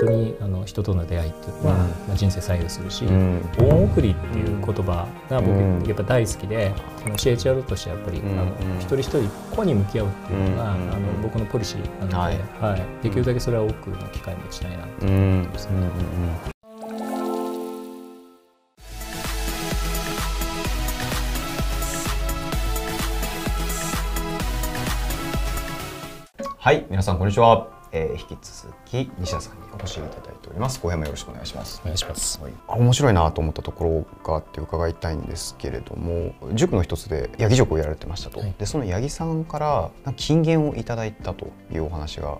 当にあの人との出会いっていうのは、まあ、人生左右するし、恩送りっていう言葉が僕やっぱ大好きで、その CHR としてやっぱり、あの一人一人個に向き合うっていうのが、あの僕のポリシーなので、はい、できるだけそれは多くの機会を持ちたいなと思います。ね。はい、皆さんこんにちは。えー、引き続き西田さんにお越しいただいております。後編もよろしくお願いします。お願いします。はい、あ面白いなと思ったところがあって伺いたいんですけれども、塾の一つでヤギ塾をやられてましたと。はい、でその八木さんから金言をいただいたというお話があ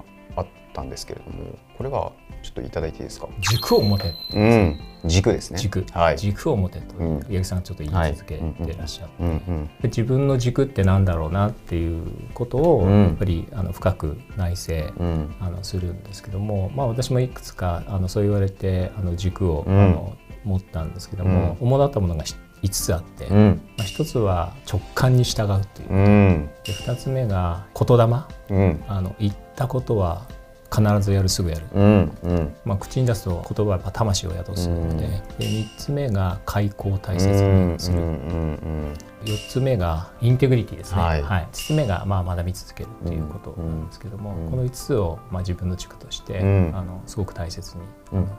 ったんですけれども、これはちょっといただいていいですか？軸を持て。うん。軸ですね。軸。はい。軸を持てと、うん、八木さんがちょっと言い続けてらっしゃって、自分の軸ってなんだろうなっていうことを、やっぱりあの深く内省、うん、あのするんですけども、まあ私もいくつかあのそう言われてあの軸を、あの持ったんですけども、主だったものが5つあって、うん、まあ、1つは直感に従うという、うん、で2つ目が言霊、うん、あの言ったことは必ずやるすぐやる、うんうん、まあ、口に出すと言葉は魂を宿すので,、で3つ目が開口を大切にする、4つ目がインテグリティですね、はい、はい、5つ目がまあ学び続けるっていうことなんですけども、うん、この5つをまあ自分の軸として、うん、あのすごく大切に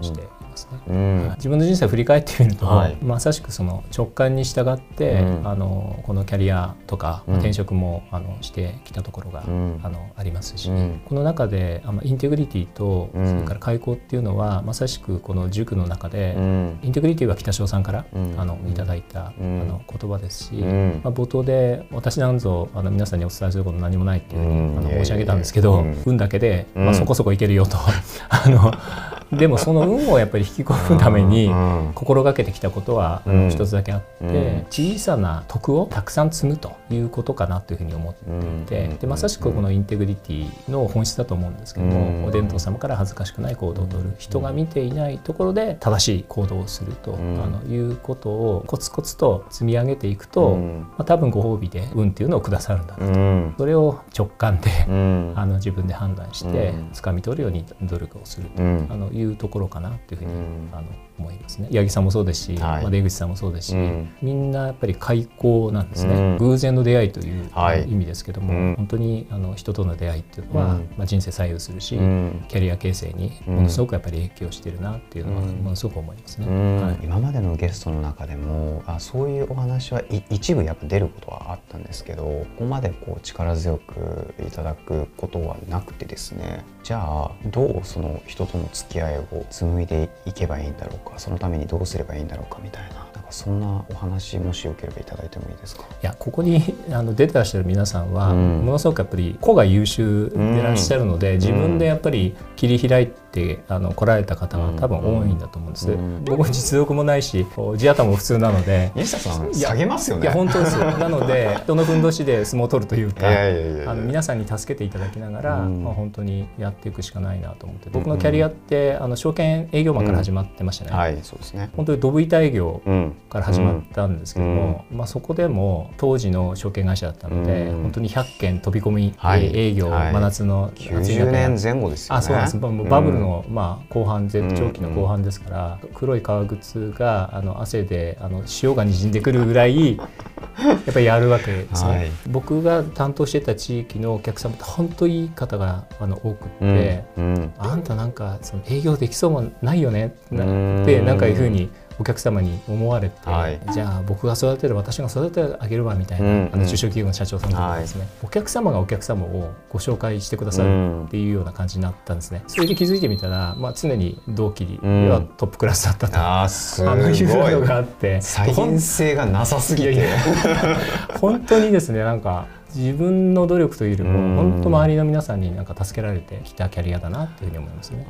していますね、うん、自分の人生を振り返ってみると、はい、まさしくその直感に従って、あのこのキャリアとか転職もあのしてきたところが、あのありますし、この中であインテグリティとそれから開口っていうのはまさしくこの塾の中で、インテグリティは北潮さんから、あのいただいた、あの言葉ですし、まあ、冒頭で私なんぞあの皆さんにお伝えすること何もないっていうふうに、あの申し上げたんですけど、運だけで、まあ、そこそこいけるよと。あの でもその運をやっぱり引き込むために心がけてきたことは一つだけあって小さな徳をたくさん積むということかなというふうに思っていてでまさしくこのインテグリティの本質だと思うんですけどもお伝統様から恥ずかしくない行動をとる人が見ていないところで正しい行動をするとあのいうことをコツコツと積み上げていくとまあ多分ご褒美で運っていうのをくださるんだなとそれを直感であの自分で判断して掴み取るように努力をすると。あのいういうところかなっていうふうに、あの思いますね。八木さんもそうですし、はい、まあ、出口さんもそうですし、うん、みんなやっぱり開口なんですね、うん、偶然の出会いという意味ですけども、はい、本当にあの人との出会いっていうのは、うん、まあ、人生左右するし、キャリア形成にものすごくやっぱり影響しているなっていうのはものすごく思いますね、はい、今までのゲストの中でもあそういうお話は一部やっぱ出ることはあったんですけどここまでこう力強くいただくことはなくてですね。じゃあどうその人との付き合いを紡いでいけばいいんだろうかそのためにどうすればいいんだろうかみたいな。そんなお話もしよければいただいてもいいですか？いやここに あの出てらっしゃる皆さんは、うん、ものすごくやっぱり個が優秀でらっしゃるので、うん、自分でやっぱり切り開いてあの来られた方は多分多いんだと思うんです、うん、僕実力もないし地頭も普通なので。西田さん下げますよね。いや本当です なので人のふんどしで相撲を取るというかあの皆さんに助けていただきながら、まあ、本当にやっていくしかないなと思って僕のキャリアってあの証券営業マンから始まってましたね、はいそうですね。本当にドブ板営業から始まったんですけども、まあ、そこでも当時の証券会社だったので、本当に100件飛び込み営業、真夏の90年前後ですよね。あそうなんです。バブルの、まあ、後半絶頂期の後半ですから、黒い革靴があの汗であの塩がにじんでくるぐらいやっぱりやるわけですね、はい、僕が担当してた地域のお客様って本当いい方があの多くって、うん。うん、あんたなんかその営業できそうもないよねってなんかいうふうにお客様に思われて、はい、じゃあ僕が育てる私が育ててあげるわみたいな、うんうん、あの中小企業の社長さんとかですね、はい、お客様がお客様をご紹介してくださるっていうような感じになったんですね。それで気づいてみたら、まあ、常に同期ではトップクラスだったと、うん、あすごい。いうのがあって。再現性がなさすぎて。本当にですねなんか自分の努力というよりも本当周りの皆さんになんか助けられてきたキャリアだなというふうに思いますね。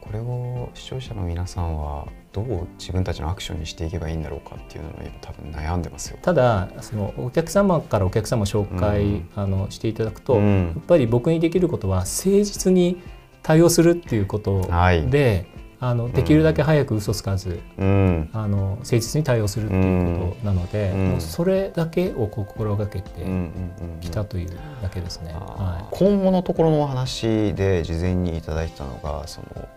これを視聴者の皆さんはどう自分たちのアクションにしていけばいいんだろうかっていうのを今多分悩んでますよ。ただそのお客様からお客様紹介、うん、あのしていただくと、うん、やっぱり僕にできることは誠実に対応するっていうことで、はい。あのできるだけ早く嘘つかず、うん、あの誠実に対応するっていうことなので、うん、もうそれだけを心がけてきたというだけですね。はい、今後のところのお話で事前にいただいてたのがその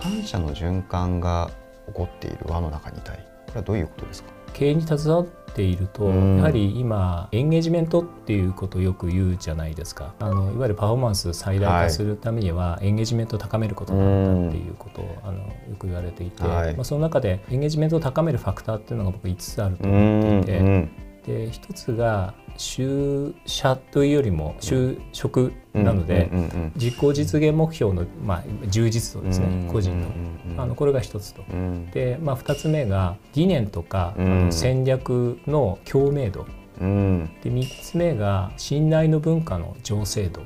感謝の循環が起こっている輪の中にいたい。これはどういうことですか？経営に携わっていると、やはり今エンゲージメントっていうことをよく言うじゃないですか。あのいわゆるパフォーマンス最大化するためには、エンゲージメントを高めることなんだっていうことをあのよく言われていて、はい、まあ、その中でエンゲージメントを高めるファクターっていうのが僕5つあると思っていて。で一つが就社というよりも就職なので実行実現目標の、まあ、充実度ですね個人の。あのこれが一つと。で、まあ、二つ目が理念とか、戦略の共鳴度。で三つ目が信頼の文化の醸成度。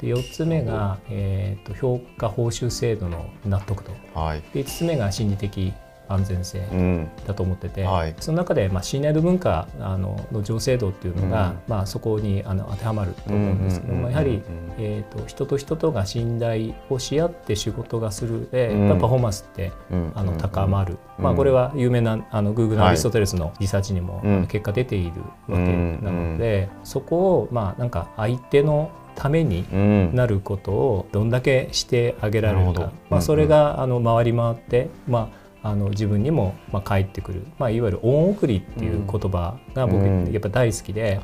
で4つ目が、えーと、評価報酬制度の納得度、はい、で5つ目が心理的安全性だと思ってて、うんはい、その中で、まあ、信頼度文化あのの情勢度っていうのが、うん、まあ、そこにあの当てはまると思うんですけど、まあ、やはり、えーと、人と人とが信頼をし合って仕事がするで、うん、パフォーマンスって、あの高まる、まあ、これは有名なあの Google のアリストテレスのリサーチにも、結果出ているわけなので、そこを、まあ、なんか相手のためになることをどんだけしてあげられるか、まあ、それがあの回り回って、まああの自分にもまあ返ってくる、まあ、いわゆる恩送りっていう言葉が僕やっぱ大好きで、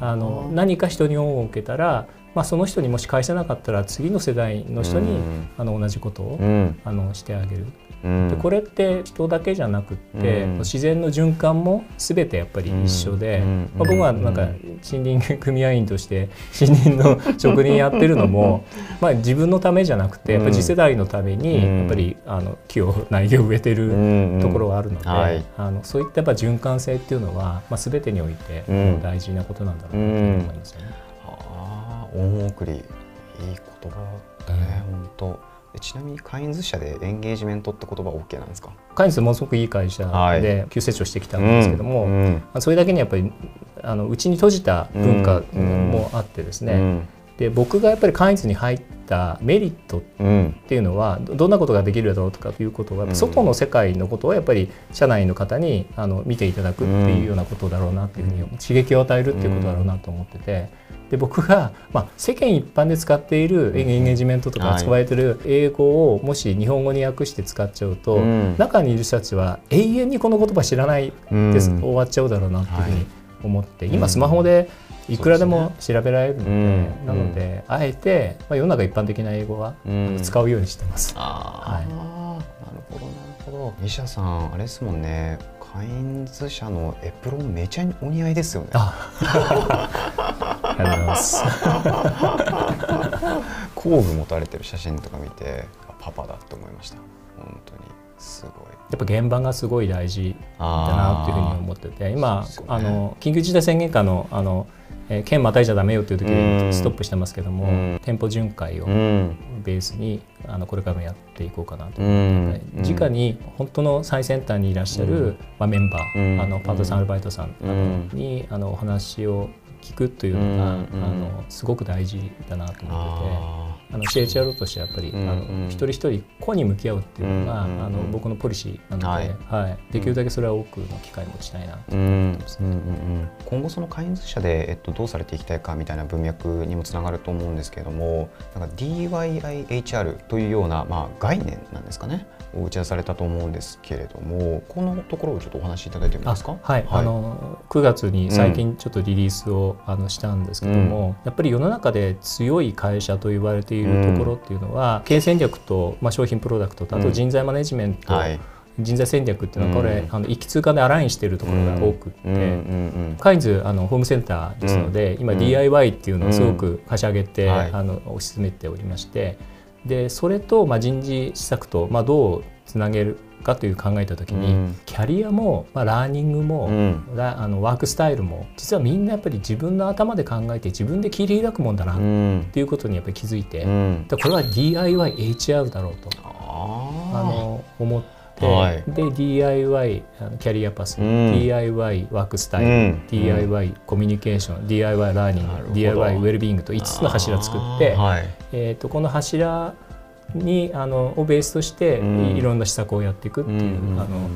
あの何か人に恩を受けたら、まあ、その人にもし返せなかったら次の世代の人にあの同じことをあのしてあげる。でこれって人だけじゃなくって、自然の循環も全てやっぱり一緒で、まあ、僕はなんか森林組合員として森林の職人やってるのもまあ自分のためじゃなくてやっぱ次世代のためにやっぱりあの木を苗木を植えてるところはあるので、あのそういったやっぱ循環性っていうのは、まあ、全てにおいて大事なことなんだろうなと思いますよね。あ恩送りいい言葉だね、本当。ちなみにカインズ社でエンゲージメントって言葉 OK なんですか？カインズものすごくいい会社で急成長してきたんですけども、うんうん、それだけにやっぱりあのうちに閉じた文化もあってですね、うん、で僕がやっぱりカインズに入ったメリットっていうのはどんなことができるだろうとかということは外の世界のことをやっぱり社内の方にあの見ていただくっていうようなことだろうなっていうふうに刺激を与えるっていうことだろうなと思ってて。で僕が、まあ、世間一般で使っているエンゲージメントとか使われてる英語をもし日本語に訳して使っちゃうと、うん、中にいる人たちは永遠にこの言葉知らないです、うん、終わっちゃうだろうなっていうふうに思って、はい、今スマホでいくらでも調べられるので、ね、なのであえて、まあ、世の中一般的な英語は使うようにしてます。はい、なるほどなるほど。西田さんあれですもんね。カインズ社のエプロンめちゃお似合いですよね。ありがとうございます。工具持たれてる写真とか見てパパだって思いました。本当に。すごい。やっぱ現場がすごい大事だなっていうふうに思ってて今、ね、あの緊急事態宣言下のあのえー、県またいじゃダメよっていう時にストップしてますけども、うん、店舗巡回をベースにあのこれからもやっていこうかなと。思って、うん、直に本当の最先端にいらっしゃる、うん、まあ、メンバー、あのパートさんアルバイトさんに、あのお話を聞くというのが、あのすごく大事だなと思ってて。あの CHRO としてはやっぱり、あの一人一人個に向き合うっていうのが、あの僕のポリシーなので、はい。できるだけそれは多くの機会を持ちたいなと思ってます、今後その会員社で、えっと、どうされていきたいかみたいな文脈にもつながると思うんですけれどもなんか DYIHR というような、まあ、概念なんですかね？を打ち出されたと思うんですけれどもこのところをちょっとお話しいただいてもいいですか？はい、はい、あの9月に最近ちょっとリリースを、あのしたんですけども、やっぱり世の中で強い会社と言われているところっていうのは、経営戦略と、まあ、商品プロダクトとあと人材マネジメント、はい。人材戦略っていうのはこれ、うん、あの一気通貫でアラインしているところが多くって、うん、カインズあのホームセンターですので、今 DIY っていうのをすごく貸し上げて、あの推し進めておりましてでそれと、まあ、人事施策と、まあ、どうつなげるかという考えた時に、うん、キャリアも、まあ、ラーニングも、うん、あのワークスタイルも実はみんなやっぱり自分の頭で考えて自分で切り開くもんだなっていうことにやっぱり気づいて、うん、これは DIYHR だろうとあの思って。はい、で DIY キャリアパス、うん、DIY ワークスタイル、うん、DIY コミュニケーション DIY ラーニング DIY ウェルビーイングと5つの柱作って、はい、えーとこの柱にあのをベースとしていろんな施策をやっていくっていう、あの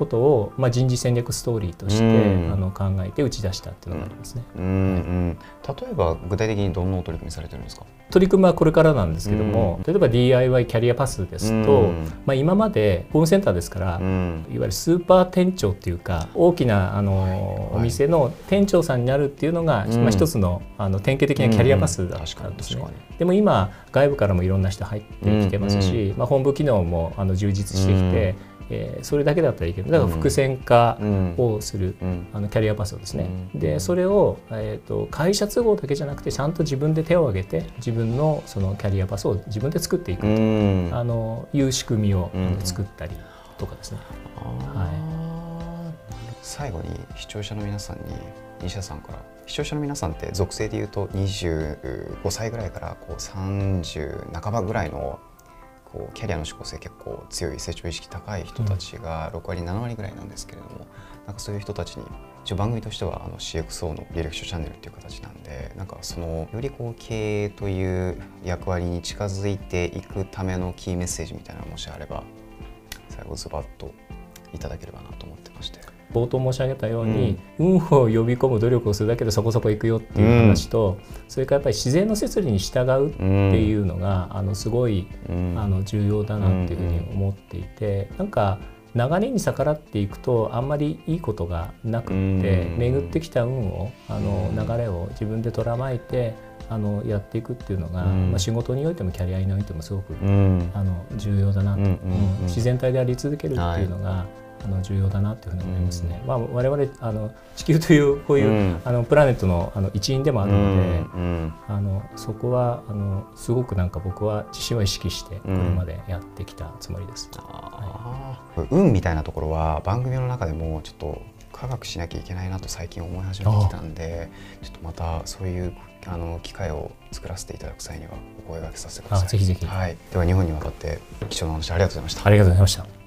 ことを、まあ、人事戦略ストーリーとして、あの考えて打ち出したっていうのがありますね、うんうん、例えば具体的にどんな取り組みされてるんですか？取り組みはこれからなんですけども、例えば DIY キャリアパスですと、まあ、今までホームセンターですから、いわゆるスーパー店長っていうか大きなあの、お店の店長さんになるっていうのが、まあ、一つのあの典型的なキャリアパスだったんですね。でも今外部からもいろんな人入ってきてますし、まあ、本部機能もあの充実してきて、えー、それだけだったらいいけどだから伏線化をする、うん、あのキャリアパスをですね、うん、でそれを、えーと、会社都合だけじゃなくてちゃんと自分で手を挙げて自分のそのキャリアパスを自分で作っていくと、うん、あのいう仕組みを作ったりとかですね。はい、最後に視聴者の皆さんに西田さんから。視聴者の皆さんって属性でいうと25歳ぐらいからこう30半ばぐらいのこうキャリアの指向性結構強い成長意識高い人たちが6割7割ぐらいなんですけれども、なんかそういう人たちに一応番組としてはあの CXO の履歴書チャンネルっていう形なんでなんかそのよりこう経営という役割に近づいていくためのキーメッセージみたいなのもしあれば最後ズバッといただければなと思ってまして。冒頭申し上げたように、うん、運を呼び込む努力をするだけでそこそこ行くよっていう話と、うん、それからやっぱり自然の摂理に従うっていうのが、うん、あのすごい、あの重要だなっていうふうに思っていて、うん、なんか流れに逆らっていくとあんまりいいことがなくって巡ってきた運をあの流れを自分でとらまいてあのやっていくっていうのが、まあ、仕事においてもキャリアにおいてもすごく、あの重要だなと、自然体であり続けるっていうのが、はいあの重要だなというふうに思いますね。うん、まあ我々あの地球というこういう、うん、あのプラネットのあの一員でもあるので、うん、あのそこはあのすごくなんか僕は自身は意識してこれまでやってきたつもりです。はい、運みたいなところは番組の中でもちょっと科学しなきゃいけないなと最近思い始めてきたんでちょっとまたそういうあの機会を作らせていただく際にはお声掛けさせてください。ぜひぜひ。はい。では日本に渡って貴重な話ありがとうございました。ありがとうございました。